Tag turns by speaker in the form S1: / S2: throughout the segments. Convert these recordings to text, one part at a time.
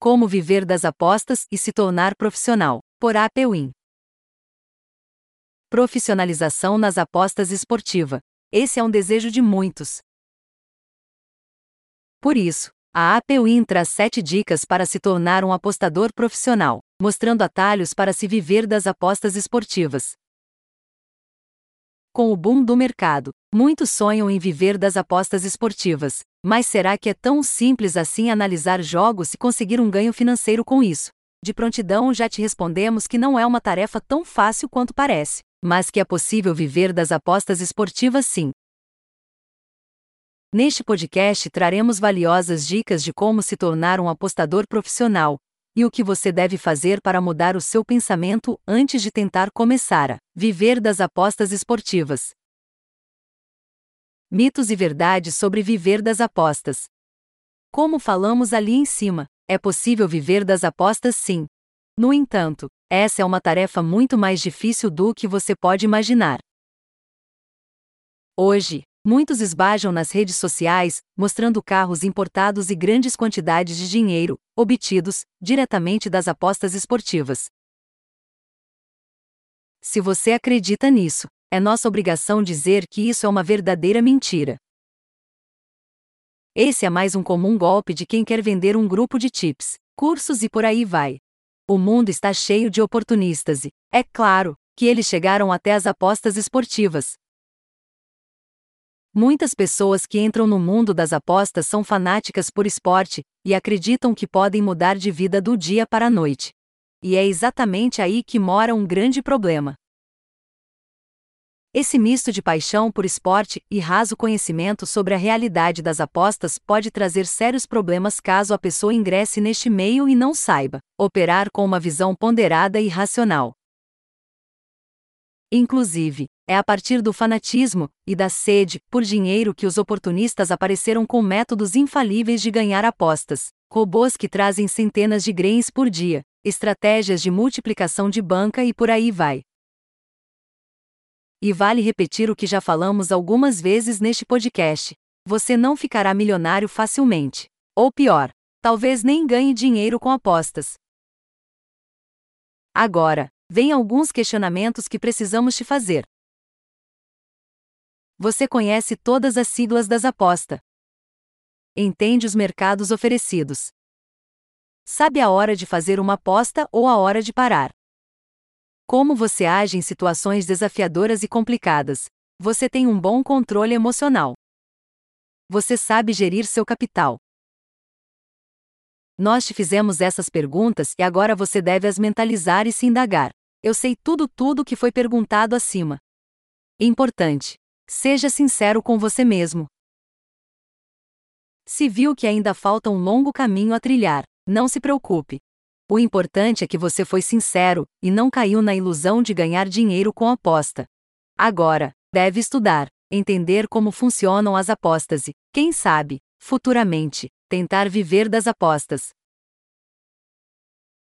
S1: Como viver das apostas e se tornar profissional, por APWin. Profissionalização nas apostas esportiva. Esse é um desejo de muitos. Por isso, a APWin traz 7 dicas para se tornar um apostador profissional, mostrando atalhos para se viver das apostas esportivas. Com o boom do mercado, muitos sonham em viver das apostas esportivas, mas será que é tão simples assim analisar jogos e conseguir um ganho financeiro com isso? De prontidão já te respondemos que não é uma tarefa tão fácil quanto parece, mas que é possível viver das apostas esportivas sim. Neste podcast traremos valiosas dicas de como se tornar um apostador profissional e o que você deve fazer para mudar o seu pensamento antes de tentar começar a viver das apostas esportivas. Mitos e verdades sobre viver das apostas. Como falamos ali em cima, é possível viver das apostas sim. No entanto, essa é uma tarefa muito mais difícil do que você pode imaginar. Hoje, Muitos esbajam nas redes sociais, mostrando carros importados e grandes quantidades de dinheiro, obtidos diretamente das apostas esportivas. Se você acredita nisso, é nossa obrigação dizer que isso é uma verdadeira mentira. Esse é mais um comum golpe de quem quer vender um grupo de tips, cursos e por aí vai. O mundo está cheio de oportunistas e, é claro, que eles chegaram até as apostas esportivas, Muitas pessoas que entram no mundo das apostas são fanáticas por esporte e acreditam que podem mudar de vida do dia para a noite. E é exatamente aí que mora um grande problema. Esse misto de paixão por esporte e raso conhecimento sobre a realidade das apostas pode trazer sérios problemas caso a pessoa ingresse neste meio e não saiba operar com uma visão ponderada e racional. Inclusive, é a partir do fanatismo e da sede por dinheiro que os oportunistas apareceram com métodos infalíveis de ganhar apostas, robôs que trazem centenas de grains por dia, estratégias de multiplicação de banca e por aí vai. E vale repetir o que já falamos algumas vezes neste podcast: você não ficará milionário facilmente. Ou pior, talvez nem ganhe dinheiro com apostas. Agora, vem alguns questionamentos que precisamos te fazer. Você conhece todas as siglas das apostas. Entende os mercados oferecidos. Sabe a hora de fazer uma aposta ou a hora de parar. Como você age em situações desafiadoras e complicadas? Você tem um bom controle emocional. Você sabe gerir seu capital. Nós te fizemos essas perguntas e agora você deve as mentalizar e se indagar. Eu sei tudo tudo que foi perguntado acima. Importante. Seja sincero com você mesmo. Se viu que ainda falta um longo caminho a trilhar, não se preocupe. O importante é que você foi sincero e não caiu na ilusão de ganhar dinheiro com aposta. Agora, deve estudar, entender como funcionam as apostas e, quem sabe, futuramente, tentar viver das apostas.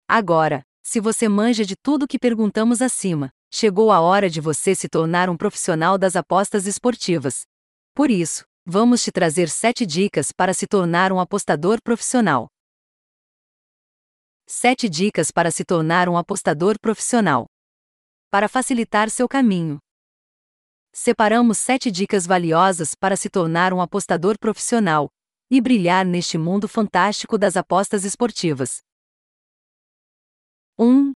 S1: Agora, se você manja de tudo que perguntamos acima, chegou a hora de você se tornar um profissional das apostas esportivas. Por isso, vamos te trazer 7 dicas para se tornar um apostador profissional. 7 dicas para se tornar um apostador profissional. Para facilitar seu caminho. Separamos 7 dicas valiosas para se tornar um apostador profissional e brilhar neste mundo fantástico das apostas esportivas. 1.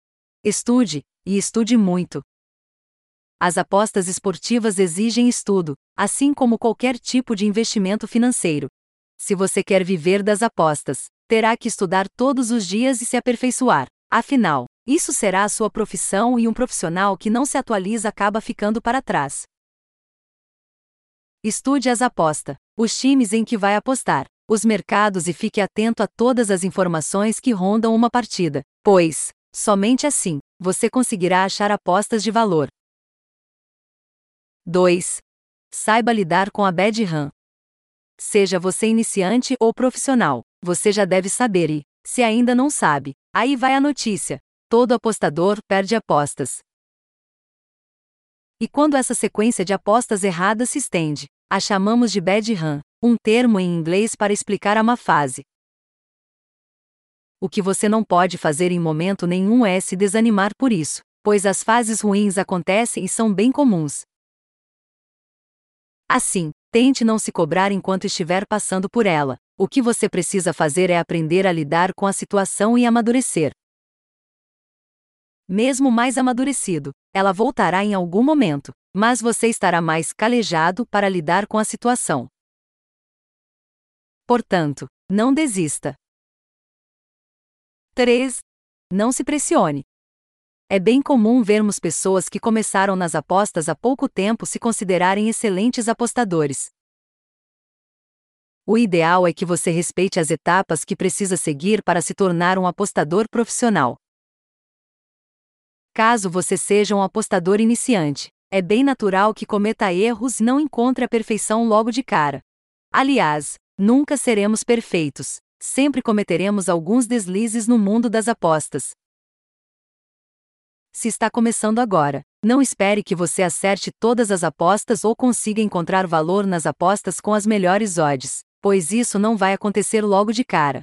S1: Estude, e estude muito. As apostas esportivas exigem estudo, assim como qualquer tipo de investimento financeiro. Se você quer viver das apostas, terá que estudar todos os dias e se aperfeiçoar. Afinal, isso será a sua profissão e um profissional que não se atualiza acaba ficando para trás. Estude as apostas, os times em que vai apostar, os mercados e fique atento a todas as informações que rondam uma partida, pois, somente assim, você conseguirá achar apostas de valor. 2. Saiba lidar com a bad run. Seja você iniciante ou profissional, você já deve saber e, se ainda não sabe, aí vai a notícia: todo apostador perde apostas. E quando essa sequência de apostas erradas se estende, a chamamos de bad run, um termo em inglês para explicar a má fase. O que você não pode fazer em momento nenhum é se desanimar por isso, pois as fases ruins acontecem e são bem comuns. Assim, tente não se cobrar enquanto estiver passando por ela. O que você precisa fazer é aprender a lidar com a situação e amadurecer. Mesmo mais amadurecido, ela voltará em algum momento, mas você estará mais calejado para lidar com a situação. Portanto, não desista. 3. Não se pressione. É bem comum vermos pessoas que começaram nas apostas há pouco tempo se considerarem excelentes apostadores. O ideal é que você respeite as etapas que precisa seguir para se tornar um apostador profissional. Caso você seja um apostador iniciante, é bem natural que cometa erros e não encontre a perfeição logo de cara. Aliás, nunca seremos perfeitos, sempre cometeremos alguns deslizes no mundo das apostas. Se está começando agora, não espere que você acerte todas as apostas ou consiga encontrar valor nas apostas com as melhores odds, pois isso não vai acontecer logo de cara.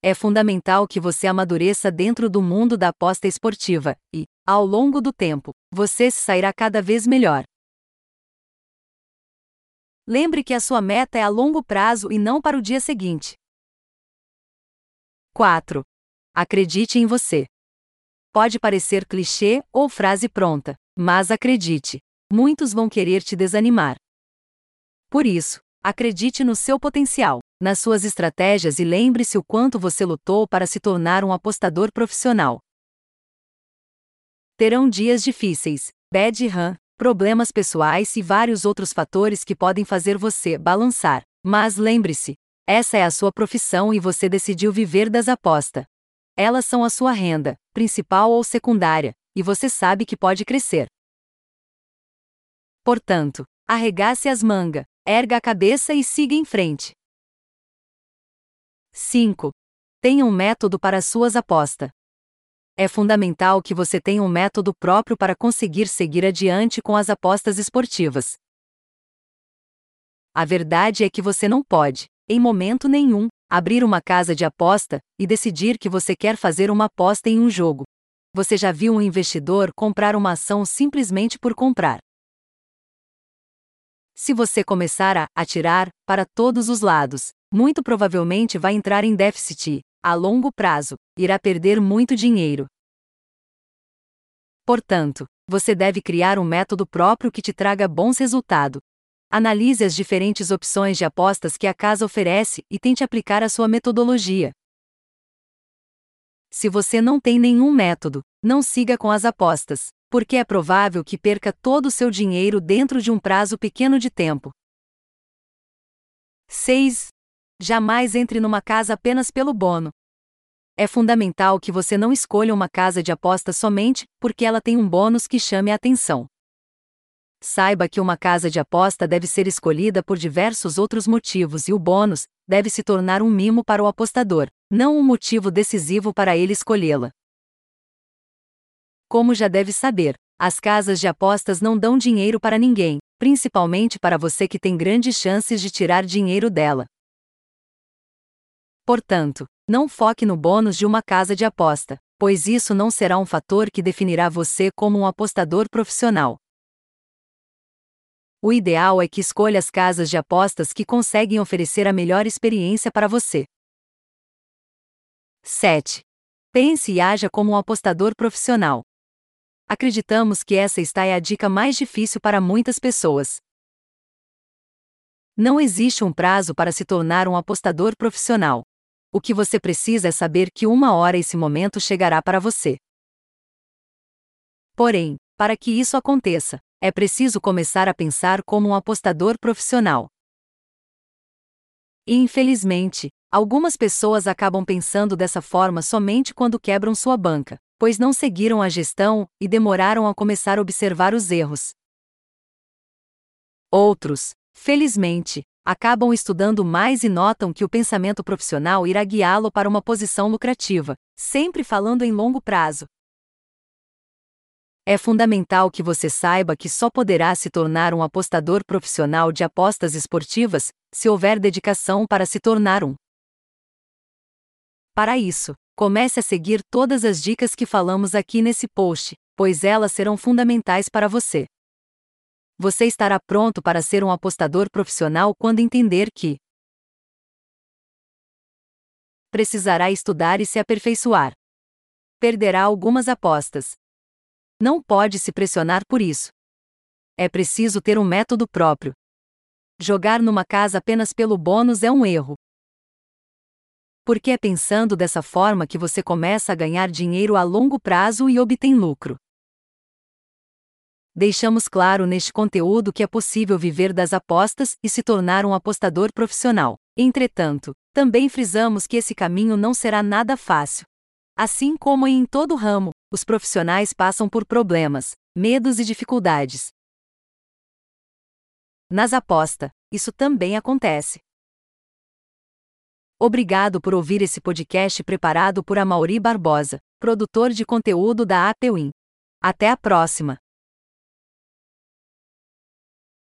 S1: É fundamental que você amadureça dentro do mundo da aposta esportiva, e, ao longo do tempo, você se sairá cada vez melhor. Lembre que a sua meta é a longo prazo e não para o dia seguinte. 4. Acredite em você. Pode parecer clichê ou frase pronta, mas acredite, muitos vão querer te desanimar. Por isso, acredite no seu potencial, nas suas estratégias e lembre-se o quanto você lutou para se tornar um apostador profissional. Terão dias difíceis, bad run, problemas pessoais e vários outros fatores que podem fazer você balançar, mas lembre-se, essa é a sua profissão e você decidiu viver das apostas. Elas são a sua renda, principal ou secundária, e você sabe que pode crescer. Portanto, arregace as mangas, erga a cabeça e siga em frente. 5. Tenha um método para suas apostas. É fundamental que você tenha um método próprio para conseguir seguir adiante com as apostas esportivas. A verdade é que você não pode, em momento nenhum, abrir uma casa de aposta e decidir que você quer fazer uma aposta em um jogo. Você já viu um investidor comprar uma ação simplesmente por comprar? Se você começar a atirar para todos os lados, muito provavelmente vai entrar em déficit, a longo prazo, irá perder muito dinheiro. Portanto, você deve criar um método próprio que te traga bons resultados, Analise as diferentes opções de apostas que a casa oferece e tente aplicar a sua metodologia. Se você não tem nenhum método, não siga com as apostas, porque é provável que perca todo o seu dinheiro dentro de um prazo pequeno de tempo. 6. Jamais entre numa casa apenas pelo bono. É fundamental que você não escolha uma casa de apostas somente porque ela tem um bônus que chame a atenção. Saiba que uma casa de aposta deve ser escolhida por diversos outros motivos e o bônus deve se tornar um mimo para o apostador, não um motivo decisivo para ele escolhê-la. Como já deve saber, as casas de apostas não dão dinheiro para ninguém, principalmente para você que tem grandes chances de tirar dinheiro dela. Portanto, não foque no bônus de uma casa de aposta, pois isso não será um fator que definirá você como um apostador profissional. O ideal é que escolha as casas de apostas que conseguem oferecer a melhor experiência para você. 7. Pense e haja como um apostador profissional. Acreditamos que essa está é a dica mais difícil para muitas pessoas. Não existe um prazo para se tornar um apostador profissional. O que você precisa é saber que uma hora esse momento chegará para você. Porém, para que isso aconteça, é preciso começar a pensar como um apostador profissional. E infelizmente, algumas pessoas acabam pensando dessa forma somente quando quebram sua banca, pois não seguiram a gestão e demoraram a começar a observar os erros. Outros, felizmente, acabam estudando mais e notam que o pensamento profissional irá guiá-lo para uma posição lucrativa, sempre falando em longo prazo, é fundamental que você saiba que só poderá se tornar um apostador profissional de apostas esportivas se houver dedicação para se tornar um. Para isso, comece a seguir todas as dicas que falamos aqui nesse post, pois elas serão fundamentais para você. Você estará pronto para ser um apostador profissional quando entender que precisará estudar e se aperfeiçoar. Perderá algumas apostas. Não pode se pressionar por isso. É preciso ter um método próprio. Jogar numa casa apenas pelo bônus é um erro. Porque é pensando dessa forma que você começa a ganhar dinheiro a longo prazo e obtém lucro. Deixamos claro neste conteúdo que é possível viver das apostas e se tornar um apostador profissional. Entretanto, também frisamos que esse caminho não será nada fácil. Assim como em todo ramo, os profissionais passam por problemas, medos e dificuldades. Nas apostas, isso também acontece. Obrigado por ouvir esse podcast preparado por Amauri Barbosa, produtor de conteúdo da Apewin. Até a próxima!